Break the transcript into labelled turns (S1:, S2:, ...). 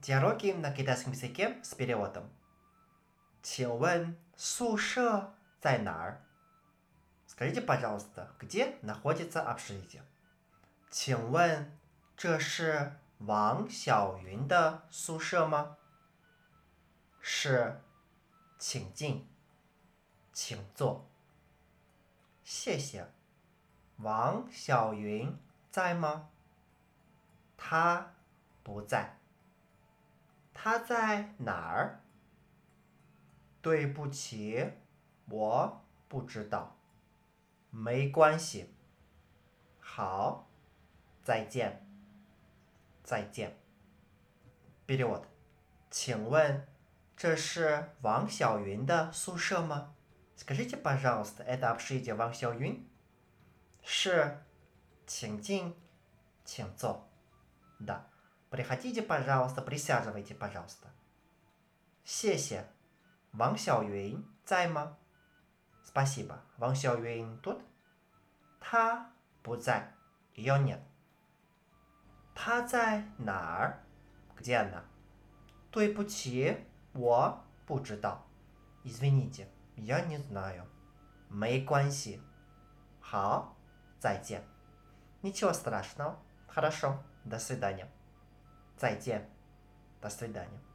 S1: Диалоги на китайском языке с переводом. 请问宿舍在哪儿？Скажите, пожалуйста, где находится общежитие？请问这是王小云的宿舍吗？是，请进，请坐。谢谢。王小云在吗？他不在。 他在哪儿？对不起，我不知道。没关系。好，再见。再见。Перевод，请问这是王小云的宿舍吗？Скажите, пожалуйста, это общежитие Ван Xiaoyun？是，请进，请坐。Да. Приходите, пожалуйста, присаживайте, пожалуйста. 谢谢。Ван Сяоюин, займа. Спасибо. Ван Сяо Сяоюин тут? Та бузай. Ее нет. Та зай нар? Где она? Той пути, во, пучитал. Извините, я не знаю. Мои куанси. Хао, зайдя. Ничего страшного. Хорошо, до свидания. 再见，До свидания.